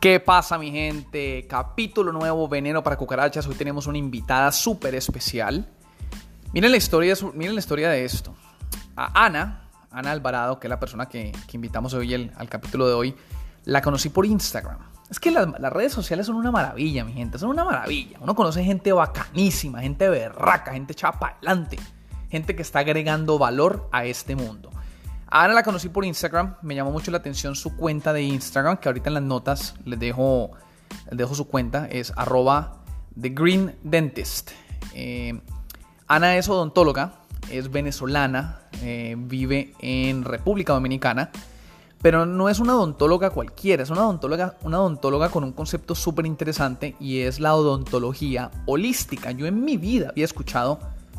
¿Qué pasa mi gente? Capítulo nuevo, Veneno para Cucarachas. Hoy tenemos una invitada súper especial. Miren la, historia, miren la historia de esto. A Ana, Ana Alvarado, que es la persona que, invitamos hoy al capítulo de hoy, la conocí por Instagram. Es que las, redes sociales son una maravilla, mi gente, son una maravilla. Uno conoce gente bacanísima, gente berraca, gente echada para adelante, gente que está agregando valor a este mundo. Ana la conocí por Instagram, me llamó mucho la atención su cuenta de Instagram, que ahorita en las notas les dejo, les dejo su cuenta, es arroba The Green Dentist. Eh, Ana es odontóloga, es venezolana, eh, vive en República Dominicana, pero no es una odontóloga cualquiera, es una odontóloga, una odontóloga con un concepto súper interesante y es la odontología holística. Yo en mi vida había escuchado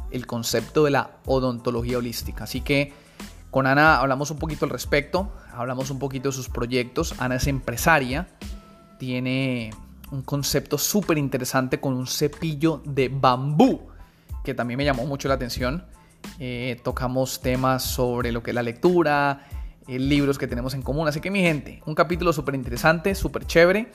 el concepto de la odontología holística, así que con Ana hablamos un poquito al respecto, hablamos un poquito de sus proyectos. Ana es empresaria, tiene un concepto súper interesante con un cepillo de bambú, que también me llamó mucho la atención. Eh, tocamos temas sobre lo que es la lectura, eh, libros que tenemos en común. Así que mi gente, un capítulo súper interesante, súper chévere.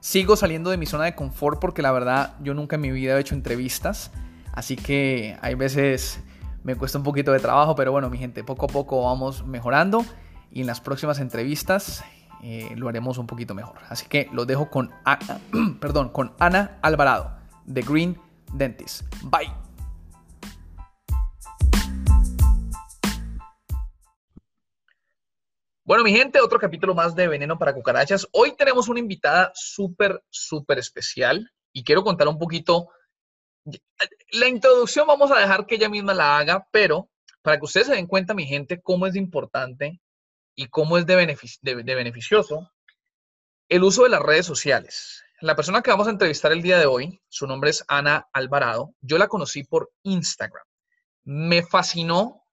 Sigo saliendo de mi zona de confort porque la verdad yo nunca en mi vida he hecho entrevistas. Así que hay veces me cuesta un poquito de trabajo, pero bueno, mi gente, poco a poco vamos mejorando y en las próximas entrevistas eh, lo haremos un poquito mejor. Así que lo dejo con Ana, perdón, con Ana Alvarado, de Green Dentist. Bye. Bueno, mi gente, otro capítulo más de Veneno para Cucarachas. Hoy tenemos una invitada súper, súper especial y quiero contar un poquito la introducción vamos a dejar que ella misma la haga, pero para que ustedes se den cuenta, mi gente, cómo es importante y cómo es de, beneficioso el uso de las redes sociales. La persona que vamos a entrevistar el día de hoy, su nombre es Ana Alvarado. Yo la conocí por Instagram. Me fascinó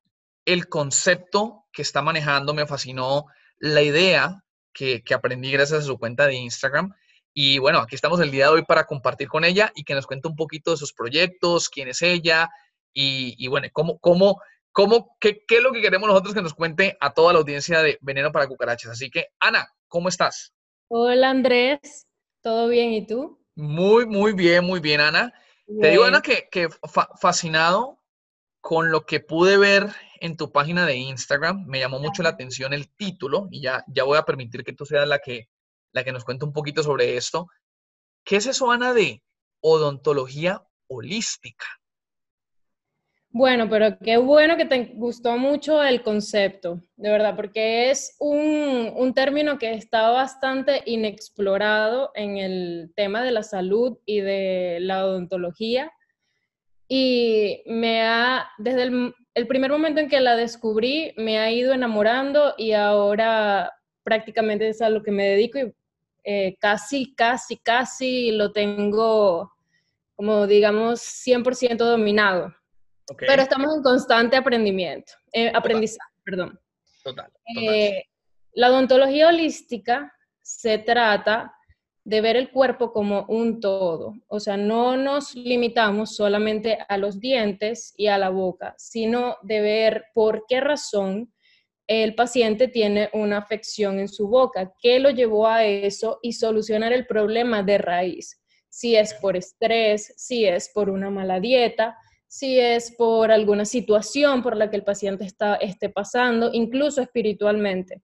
el concepto que está manejando, me fascinó la idea que, que aprendí gracias a su cuenta de Instagram y bueno, aquí estamos el día de hoy para compartir con ella y que nos cuente un poquito de sus proyectos, quién es ella y, bueno, cómo, cómo, cómo, qué, qué es lo que queremos nosotros que nos cuente a toda la audiencia de Veneno para Cucarachas. Así que, Ana, ¿cómo estás? Hola Andrés, ¿todo bien? ¿Y tú? Muy, muy bien, muy bien, Ana. Te digo, Ana, que, que fascinado con lo que pude ver en tu página de Instagram. Me llamó mucho la atención el título y ya, ya voy a permitir que tú seas la que la que nos cuente un poquito sobre esto. ¿Qué es eso, Ana, de odontología holística? Bueno, pero qué bueno que te gustó mucho el concepto, de verdad, porque es un, término que está bastante inexplorado en el tema de la salud y de la odontología. Y me ha, desde el, el primer momento en que la descubrí, me ha ido enamorando y ahora prácticamente es a lo que me dedico y eh, casi, casi, casi lo tengo como digamos 100% dominado. Pero estamos en constante aprendimiento, eh, aprendizaje, perdón. Total. Eh, la odontología holística se trata de ver el cuerpo como un todo. O sea, no nos limitamos solamente a los dientes y a la boca, sino de ver por qué razón el paciente tiene una afección en su boca. ¿Qué lo llevó a eso? Y solucionar el problema de raíz. Si es por estrés, si es por una mala dieta, si es por alguna situación por la que el paciente está, esté pasando, incluso espiritualmente.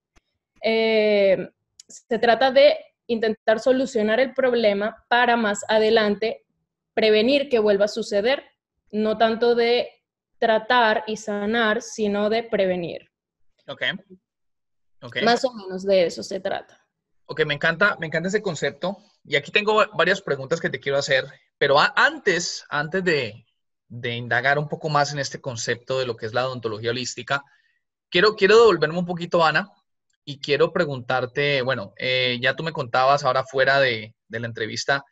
Eh, se trata de intentar solucionar el problema para más adelante prevenir que vuelva a suceder, no tanto de tratar y sanar, sino de prevenir. Ok. okay. Más o menos de eso se trata. Ok, me encanta, me encanta ese concepto. Y aquí tengo varias preguntas que te quiero hacer, pero antes, antes de, de, indagar un poco más en este concepto de lo que es la odontología holística, quiero, quiero devolverme un poquito, Ana, y quiero preguntarte, bueno, eh, ya tú me contabas ahora fuera de, de la entrevista,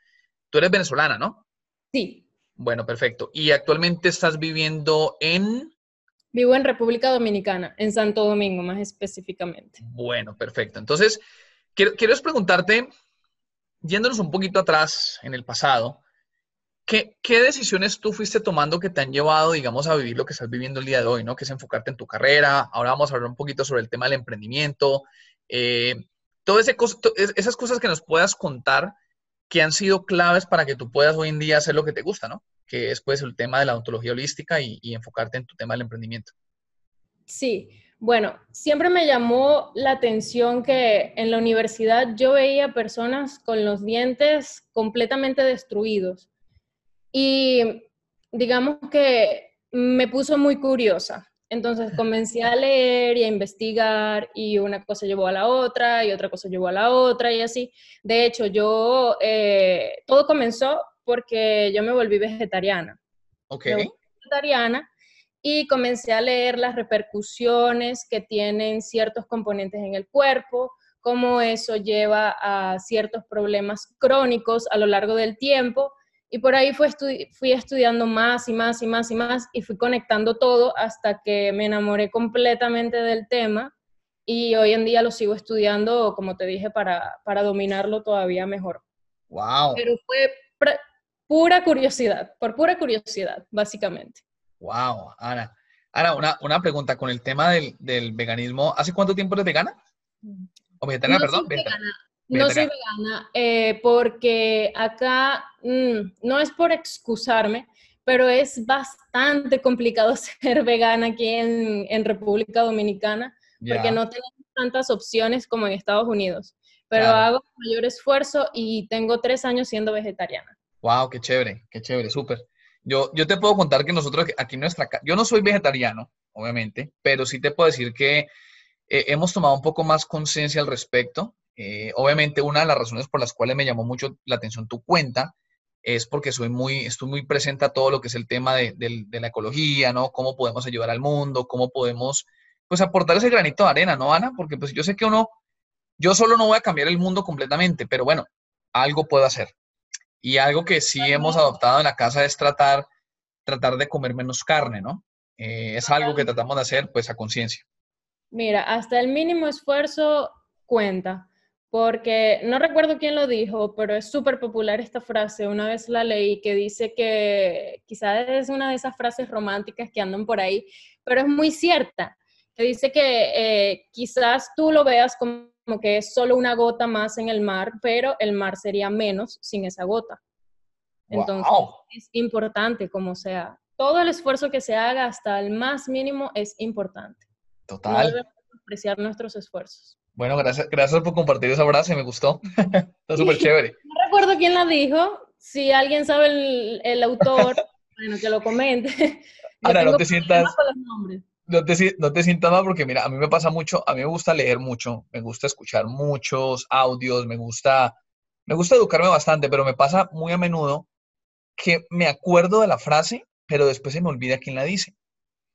tú eres venezolana, ¿no? Sí. Bueno, perfecto. ¿Y actualmente estás viviendo en... Vivo en República Dominicana, en Santo Domingo más específicamente. Bueno, perfecto. Entonces, quiero, quiero preguntarte, yéndonos un poquito atrás en el pasado, ¿qué, ¿qué, decisiones tú fuiste tomando que te han llevado, digamos, a vivir lo que estás viviendo el día de hoy, ¿no? Que es enfocarte en tu carrera. Ahora vamos a hablar un poquito sobre el tema del emprendimiento. Eh, todas esas cosas que nos puedas contar que han sido claves para que tú puedas hoy en día hacer lo que te gusta, ¿no? Que es pues el tema de la ontología holística y, y enfocarte en tu tema del emprendimiento. Sí, bueno, siempre me llamó la atención que en la universidad yo veía personas con los dientes completamente destruidos. Y digamos que me puso muy curiosa. Entonces comencé a leer y a investigar y una cosa llevó a la otra y otra cosa llevó a la otra y así. De hecho, yo, eh, todo comenzó porque yo me volví vegetariana. Ok. vegetariana y comencé a leer las repercusiones que tienen ciertos componentes en el cuerpo, cómo eso lleva a ciertos problemas crónicos a lo largo del tiempo. Y por ahí fui, fui estudiando más y más y más y más y fui conectando todo hasta que me enamoré completamente del tema y hoy en día lo sigo estudiando, como te dije, para, para dominarlo todavía mejor. ¡Wow! Pero fue pura curiosidad, por pura curiosidad, básicamente. Wow, Ana. Ana, una, una pregunta con el tema del, del, veganismo. ¿Hace cuánto tiempo eres vegana? O vegetariana, no perdón. Soy vegana. No soy vegana eh, porque acá mm, no es por excusarme, pero es bastante complicado ser vegana aquí en, en República Dominicana porque no tenemos tantas opciones como en Estados Unidos. Pero hago mayor esfuerzo y tengo tres años siendo vegetariana. Wow, qué chévere, qué chévere, súper. Yo, yo te puedo contar que nosotros aquí en nuestra casa, yo no soy vegetariano, obviamente, pero sí te puedo decir que eh, hemos tomado un poco más conciencia al respecto. Eh, obviamente, una de las razones por las cuales me llamó mucho la atención tu cuenta es porque soy muy, estoy muy presente a todo lo que es el tema de, de, la ecología, ¿no? Cómo podemos ayudar al mundo, cómo podemos, pues, aportar ese granito de arena, ¿no, Ana? Porque, pues, yo sé que uno, yo solo no voy a cambiar el mundo completamente, pero bueno, algo puedo hacer. Y algo que sí hemos adoptado en la casa es tratar, tratar de comer menos carne, ¿no? Eh, es algo que tratamos de hacer pues a conciencia. Mira, hasta el mínimo esfuerzo cuenta, porque no recuerdo quién lo dijo, pero es súper popular esta frase, una vez la leí, que dice que quizás es una de esas frases románticas que andan por ahí, pero es muy cierta, que dice que eh, quizás tú lo veas como que es solo una gota más en el mar, pero el mar sería menos sin esa gota. Entonces, es importante como sea. Todo el esfuerzo que se haga hasta el más mínimo es importante. Total. No debemos apreciar nuestros esfuerzos. Bueno, gracias, gracias por compartir esa frase, me gustó. Está súper chévere. No recuerdo quién la dijo. Si alguien sabe el, el autor, bueno, que lo comente. Ahora, no te sientas no te, no te sientas mal porque, mira, a mí me pasa mucho, a mí me gusta leer mucho, me gusta escuchar muchos audios, me gusta, me gusta educarme bastante, pero me pasa muy a menudo que me acuerdo de la frase, pero después se me olvida quién la dice.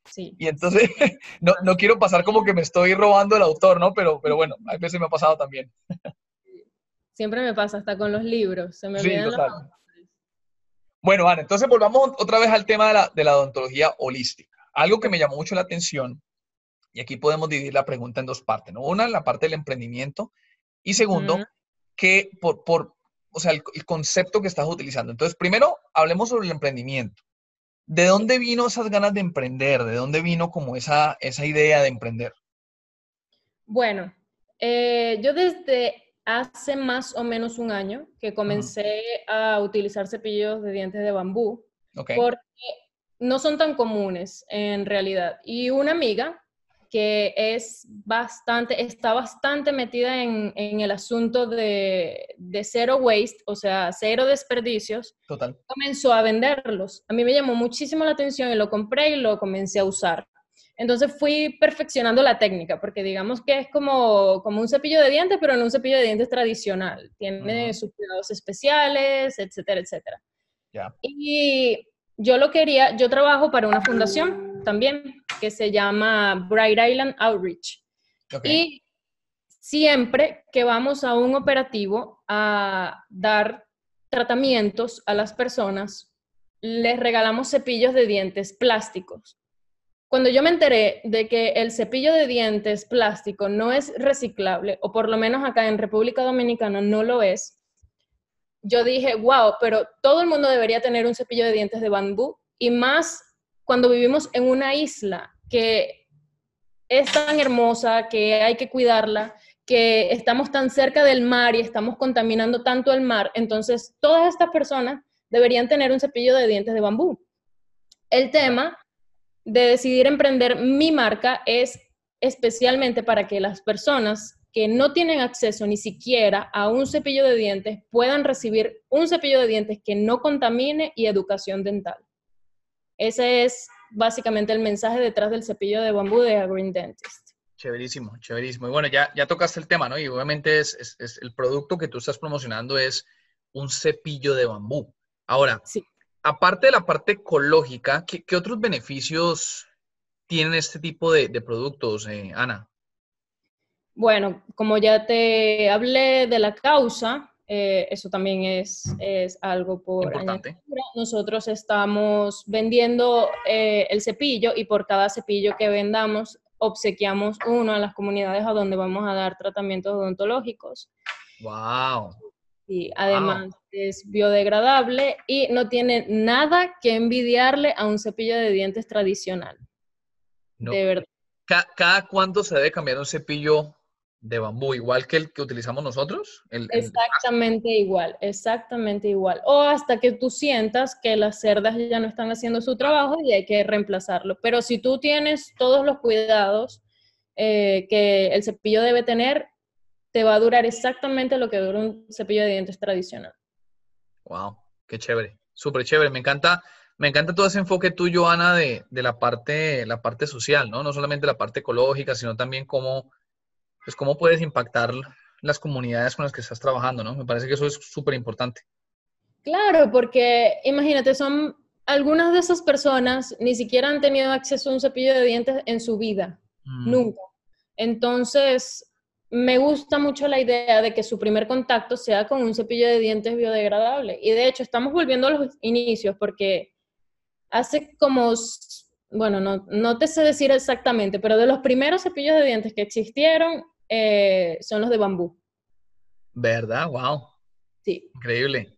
Sí. Y entonces, no, no, quiero pasar como que me estoy robando el autor, ¿no? Pero, pero bueno, a veces me ha pasado también. Siempre me pasa, hasta con los libros, se me olvidan sí, Bueno, Ana, entonces volvamos otra vez al tema de la, de la odontología holística. Algo que me llamó mucho la atención, y aquí podemos dividir la pregunta en dos partes, ¿no? Una, la parte del emprendimiento, y segundo, que por, por, o sea, el, concepto que estás utilizando. Entonces, primero, hablemos sobre el emprendimiento. ¿De dónde vino esas ganas de emprender? ¿De dónde vino como esa, esa idea de emprender? Bueno, eh, yo desde hace más o menos un año que comencé a utilizar cepillos de dientes de bambú, okay. porque no son tan comunes en realidad. Y una amiga que es bastante, está bastante metida en, el asunto de, de, cero waste, o sea, cero desperdicios, Total. comenzó a venderlos. A mí me llamó muchísimo la atención y lo compré y lo comencé a usar. Entonces fui perfeccionando la técnica, porque digamos que es como, como un cepillo de dientes, pero no un cepillo de dientes tradicional. Tiene sus cuidados especiales, etcétera, etcétera. Ya. Y yo lo quería, yo trabajo para una fundación también que se llama Bright Island Outreach. Y siempre que vamos a un operativo a dar tratamientos a las personas, les regalamos cepillos de dientes plásticos. Cuando yo me enteré de que el cepillo de dientes plástico no es reciclable, o por lo menos acá en República Dominicana no lo es, yo dije, wow, pero todo el mundo debería tener un cepillo de dientes de bambú y más cuando vivimos en una isla que es tan hermosa, que hay que cuidarla, que estamos tan cerca del mar y estamos contaminando tanto el mar, entonces todas estas personas deberían tener un cepillo de dientes de bambú. El tema de decidir emprender mi marca es especialmente para que las personas que no tienen acceso ni siquiera a un cepillo de dientes puedan recibir un cepillo de dientes que no contamine y educación dental. Ese es básicamente el mensaje detrás del cepillo de bambú de A Green Dentist. Chéverísimo, chéverísimo. Y bueno, ya, ya tocaste el tema, ¿no? Y obviamente es, es, el producto que tú estás promocionando es un cepillo de bambú. Ahora, sí. aparte de la parte ecológica, ¿qué, qué otros beneficios tienen este tipo de, de productos, eh, Ana? Bueno, como ya te hablé de la causa, eh, eso también es, es algo por Importante. Nosotros estamos vendiendo eh, el cepillo y por cada cepillo que vendamos obsequiamos uno a las comunidades a donde vamos a dar tratamientos odontológicos. ¡Wow! Y además es biodegradable y no tiene nada que envidiarle a un cepillo de dientes tradicional. De verdad. ¿Cada cuánto se debe cambiar un cepillo de bambú, igual que el que utilizamos nosotros. exactamente igual, exactamente igual. O hasta que tú sientas que las cerdas ya no están haciendo su trabajo y hay que reemplazarlo. Pero si tú tienes todos los cuidados eh, que el cepillo debe tener, te va a durar exactamente lo que dura un cepillo de dientes tradicional. Wow, qué chévere, súper chévere. Me encanta, me encanta todo ese enfoque tuyo, Ana, de, de la parte, la parte social, ¿no? No solamente la parte ecológica, sino también cómo pues cómo puedes impactar las comunidades con las que estás trabajando, ¿no? Me parece que eso es súper importante. Claro, porque imagínate, son algunas de esas personas ni siquiera han tenido acceso a un cepillo de dientes en su vida, mm. nunca. Entonces, me gusta mucho la idea de que su primer contacto sea con un cepillo de dientes biodegradable. Y de hecho, estamos volviendo a los inicios porque hace como bueno, no, no, te sé decir exactamente, pero de los primeros cepillos de dientes que existieron, eh, son los de bambú. ¿Verdad? Wow. Sí. Increíble.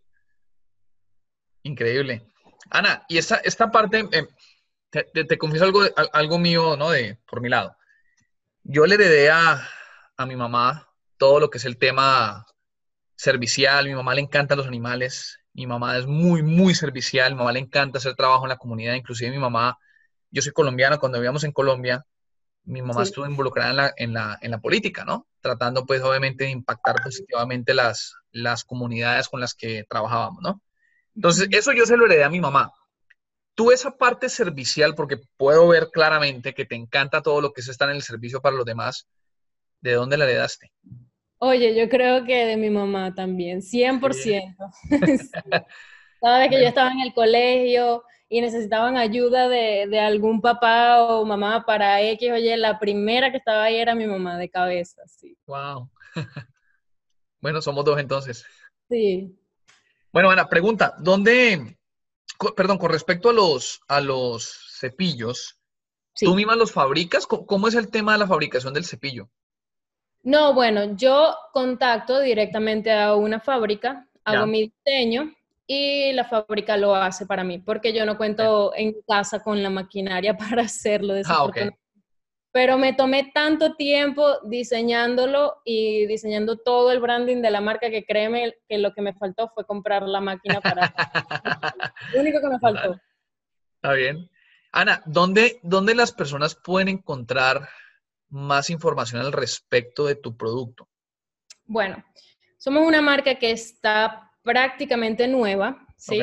Increíble. Ana, y esta, esta parte, eh, te, confieso algo, algo mío, ¿no? De, por mi lado. Yo le heredé a, a mi mamá todo lo que es el tema servicial. Mi mamá le encantan los animales. Mi mamá es muy, muy servicial. Mi mamá le encanta hacer trabajo en la comunidad. Inclusive mi mamá, yo soy colombiano, cuando vivíamos en Colombia, mi mamá estuvo involucrada en la, en, la, en la, política, ¿no? Tratando, pues, obviamente, de impactar positivamente las, las comunidades con las que trabajábamos, ¿no? Entonces, eso yo se lo heredé a mi mamá. Tú esa parte servicial, porque puedo ver claramente que te encanta todo lo que es estar en el servicio para los demás, ¿de dónde la heredaste? Oye, yo creo que de mi mamá también, 100%. Cada vez que yo estaba en el colegio, y necesitaban ayuda de, algún papá o mamá para X, oye, la primera que estaba ahí era mi mamá de cabeza, sí. Wow. bueno, somos dos entonces. Sí. Bueno, Ana, pregunta, ¿dónde, perdón, con respecto a los, a los cepillos, ¿tú misma los fabricas? ¿Cómo es el tema de la fabricación del cepillo? No, bueno, yo contacto directamente a una fábrica, hago mi diseño, y la fábrica lo hace para mí, porque yo no cuento en casa con la maquinaria para hacerlo. Ah, okay. Pero me tomé tanto tiempo diseñándolo y diseñando todo el branding de la marca que créeme que lo que me faltó fue comprar la máquina para... lo único que me faltó. Está bien. Ana, ¿dónde, ¿dónde las personas pueden encontrar más información al respecto de tu producto? Bueno, somos una marca que está prácticamente nueva, ¿sí?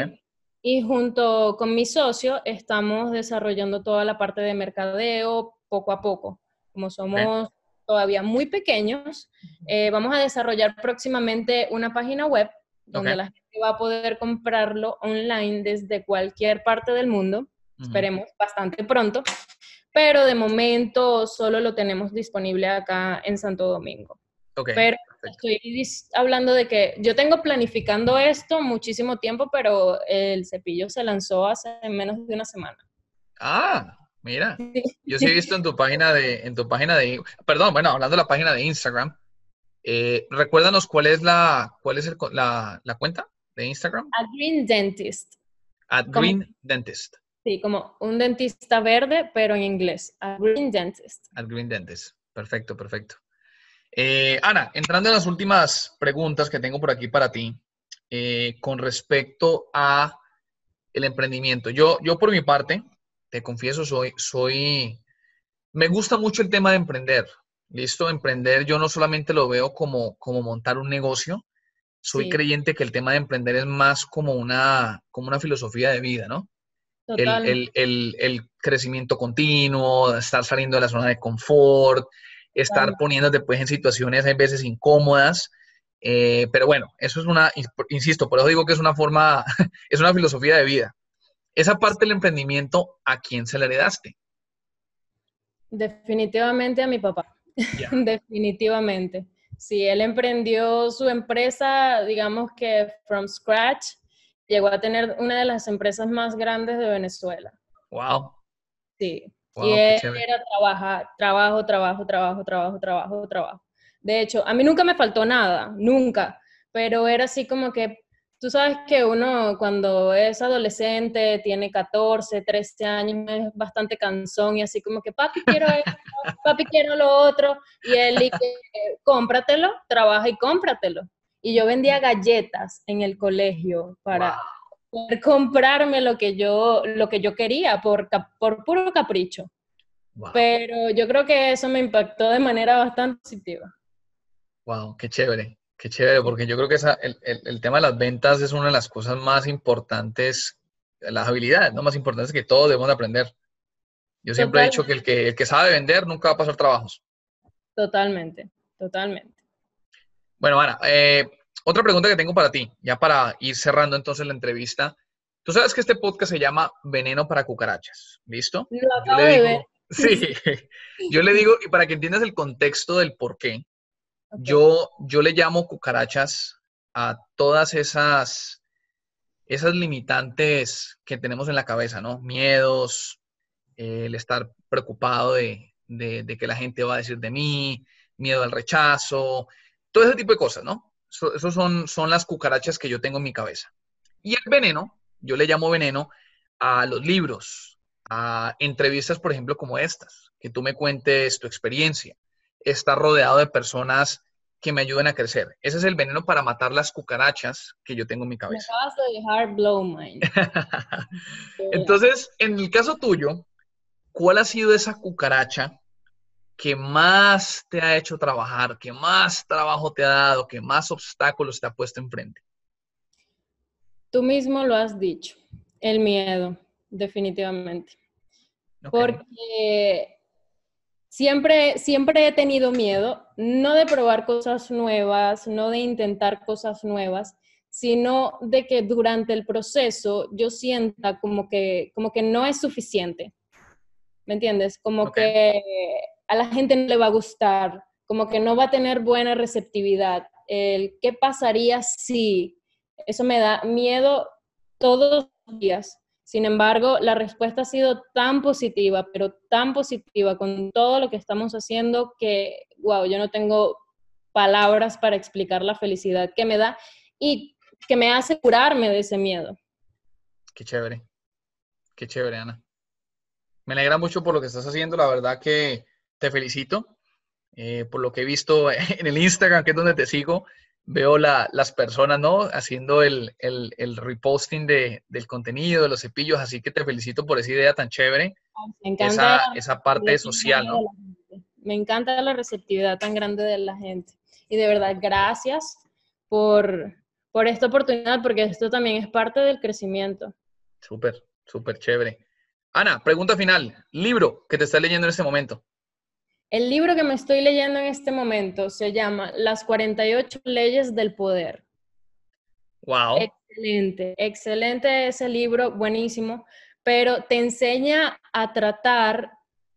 Y junto con mi socio estamos desarrollando toda la parte de mercadeo poco a poco. Como somos todavía muy pequeños, eh, vamos a desarrollar próximamente una página web donde la gente va a poder comprarlo online desde cualquier parte del mundo. Esperemos bastante pronto. Pero de momento solo lo tenemos disponible acá en Santo Domingo. Pero estoy hablando de que yo tengo planificando esto muchísimo tiempo, pero el cepillo se lanzó hace menos de una semana. Ah, mira. Yo sí he visto en tu página de, en tu página de, perdón, bueno, hablando de la página de Instagram, eh, recuérdanos cuál es la, cuál es la, cuenta de Instagram. At Green Dentist. At Green Dentist. Sí, como un dentista verde, pero en inglés. At Green Dentist. At Green Dentist. Perfecto, perfecto. Eh, Ana, entrando en las últimas preguntas que tengo por aquí para ti, eh, con respecto a el emprendimiento. Yo, yo por mi parte, te confieso, soy, soy, me gusta mucho el tema de emprender. Listo, emprender yo no solamente lo veo como, como montar un negocio, soy creyente que el tema de emprender es más como una, como una filosofía de vida, ¿no? El, el, el, crecimiento continuo, estar saliendo de la zona de confort, estar poniéndote pues en situaciones a veces incómodas. Eh, pero bueno, eso es una, insisto, por eso digo que es una forma, es una filosofía de vida. Esa parte del emprendimiento, ¿a quién se la heredaste? Definitivamente a mi papá. Definitivamente. Sí, él emprendió su empresa, digamos que from scratch, llegó a tener una de las empresas más grandes de Venezuela. Wow. Sí. Y él era trabajar, trabajo, trabajo, trabajo, trabajo, trabajo, trabajo. De hecho, a mí nunca me faltó nada, nunca, pero era así como que Tú sabes que uno cuando es adolescente, tiene 14, 13 años, es bastante cansón y así como que, papi, quiero esto, papi, quiero lo otro. Y él dice, cómpratelo, trabaja y cómpratelo. Y yo vendía galletas en el colegio para poder comprarme lo que yo, lo que yo quería por, por puro capricho. Pero yo creo que eso me impactó de manera bastante positiva. Wow, qué chévere. Qué chévere, porque yo creo que esa, el, el, tema de las ventas es una de las cosas más importantes, las habilidades, ¿no? Más importantes que todos debemos de aprender. Yo siempre he dicho que el, que el que sabe vender nunca va a pasar trabajos. Totalmente, totalmente. Bueno, Ana, eh, otra pregunta que tengo para ti, ya para ir cerrando entonces la entrevista. Tú sabes que este podcast se llama Veneno para Cucarachas, ¿listo? Lo yo le digo, Sí, yo le digo, y para que entiendas el contexto del por qué, yo, yo le llamo cucarachas a todas esas, esas limitantes que tenemos en la cabeza, ¿no? Miedos, el estar preocupado de, que la gente va a decir de mí, miedo al rechazo, todo ese tipo de cosas, ¿no? Esas son, son las cucarachas que yo tengo en mi cabeza. Y el veneno, yo le llamo veneno a los libros, a entrevistas, por ejemplo, como estas, que tú me cuentes tu experiencia, estar rodeado de personas que me ayuden a crecer. Ese es el veneno para matar las cucarachas que yo tengo en mi cabeza. Me acabas de dejar blow mind. Entonces, en el caso tuyo, ¿cuál ha sido esa cucaracha que más te ha hecho trabajar, que más trabajo te ha dado, que más obstáculos te ha puesto enfrente? Tú mismo lo has dicho, el miedo, definitivamente. Porque Siempre, siempre he tenido miedo, no de probar cosas nuevas, no de intentar cosas nuevas, sino de que durante el proceso yo sienta como que, como que no es suficiente. ¿Me entiendes? Como que a la gente no le va a gustar, como que no va a tener buena receptividad. El qué pasaría si, eso me da miedo todos los días. Sin embargo, la respuesta ha sido tan positiva, pero tan positiva con todo lo que estamos haciendo que, wow, yo no tengo palabras para explicar la felicidad que me da y que me hace curarme de ese miedo. Qué chévere, qué chévere, Ana. Me alegra mucho por lo que estás haciendo, la verdad que te felicito. Eh, por lo que he visto en el Instagram, que es donde te sigo, veo las personas, ¿no? Haciendo el, reposting de, del contenido, de los cepillos, así que te felicito por esa idea tan chévere. Me encanta esa, parte social, ¿no? Me encanta la receptividad tan grande de la gente. Y de verdad, gracias por, por esta oportunidad, porque esto también es parte del crecimiento. Súper, súper chévere. Ana, pregunta final. Libro que te estás leyendo en este momento. El libro que me estoy leyendo en este momento se llama Las 48 leyes del poder. Wow. Excelente, excelente ese libro, buenísimo, pero te enseña a tratar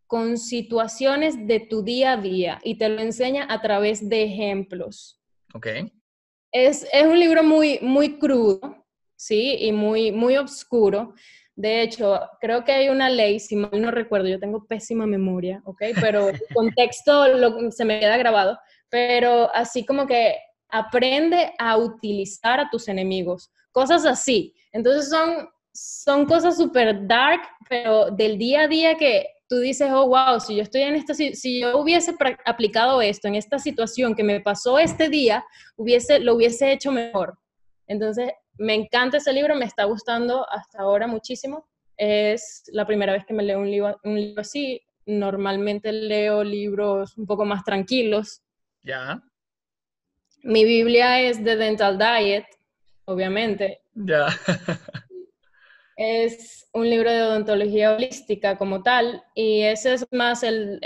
con situaciones de tu día a día y te lo enseña a través de ejemplos. Ok. Es, es un libro muy, muy crudo, ¿sí? Y muy, muy oscuro, de hecho, creo que hay una ley, si mal no recuerdo, yo tengo pésima memoria, ¿ok? Pero el contexto se me queda grabado, pero así como que aprende a utilizar a tus enemigos, cosas así. Entonces son, son cosas súper dark, pero del día a día que tú dices, oh, wow, si yo estoy en esta, si yo hubiese aplicado esto en esta situación que me pasó este día, hubiese, lo hubiese hecho mejor. Entonces, me encanta ese libro, me está gustando hasta ahora muchísimo. Es la primera vez que me leo un libro, un libro así. Normalmente leo libros un poco más tranquilos. Ya. Mi Biblia es The Dental Diet, obviamente. Ya. es un libro de odontología holística como tal, y ese es más el,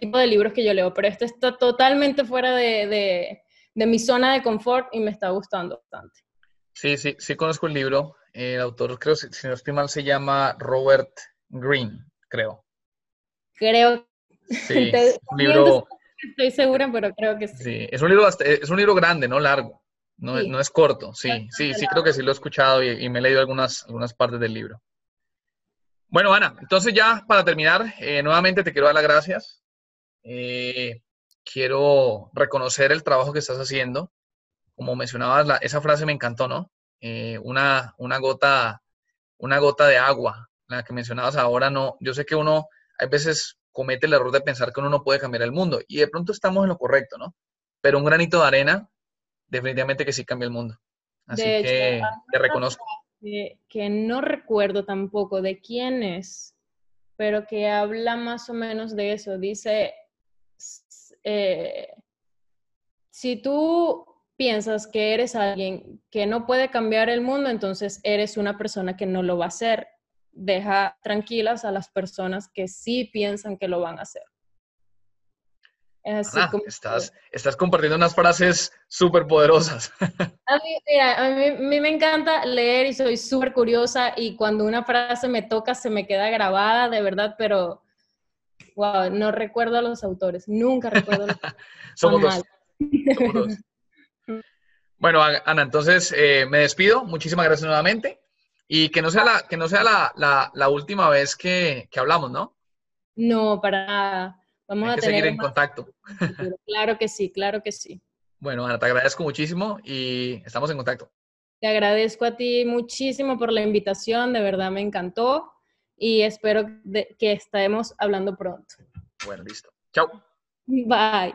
tipo de libros que yo leo, pero este está totalmente fuera de, mi zona de confort y me está gustando bastante. Sí, sí, sí conozco el libro. El autor, creo, si, no estoy mal, se llama Robert Green, creo. Creo. Sí, un libro... Estoy segura, pero creo que sí. Sí, es un libro, es un libro grande, ¿no? Largo. No, es corto, sí, sí, sí creo que sí lo he escuchado y, me he leído algunas, algunas partes del libro. Bueno, Ana, entonces ya para terminar, eh, nuevamente te quiero dar las gracias. Eh, quiero reconocer el trabajo que estás haciendo. Como mencionabas, esa frase me encantó, ¿no? Eh, una, una, gota, una gota de agua, la que mencionabas ahora, no. Yo sé que uno a veces comete el error de pensar que uno no puede cambiar el mundo y de pronto estamos en lo correcto, ¿no? Pero un granito de arena definitivamente que sí cambia el mundo. Así que te reconozco. Que, no recuerdo tampoco de quién es, pero que habla más o menos de eso. Dice, eh, si tú piensas que eres alguien que no puede cambiar el mundo, entonces eres una persona que no lo va a hacer. Deja tranquilas a las personas que sí piensan que lo van a hacer estás, estás compartiendo unas frases súper poderosas. A mí, me encanta leer y soy súper curiosa y cuando una frase me toca se me queda grabada, de verdad, pero wow, no recuerdo a los autores, nunca recuerdo. Los Somos dos. Bueno, Ana, entonces eh, me despido. Muchísimas gracias nuevamente. Y que no sea la, que no sea la, la, última vez que, que hablamos, ¿no? No, para Vamos Hay a que seguir en contacto. Claro que sí, claro que sí. Bueno, Ana, te agradezco muchísimo y estamos en contacto. Te agradezco a ti muchísimo por la invitación, de verdad me encantó y espero que estemos hablando pronto. Bueno, listo. Chao. Bye.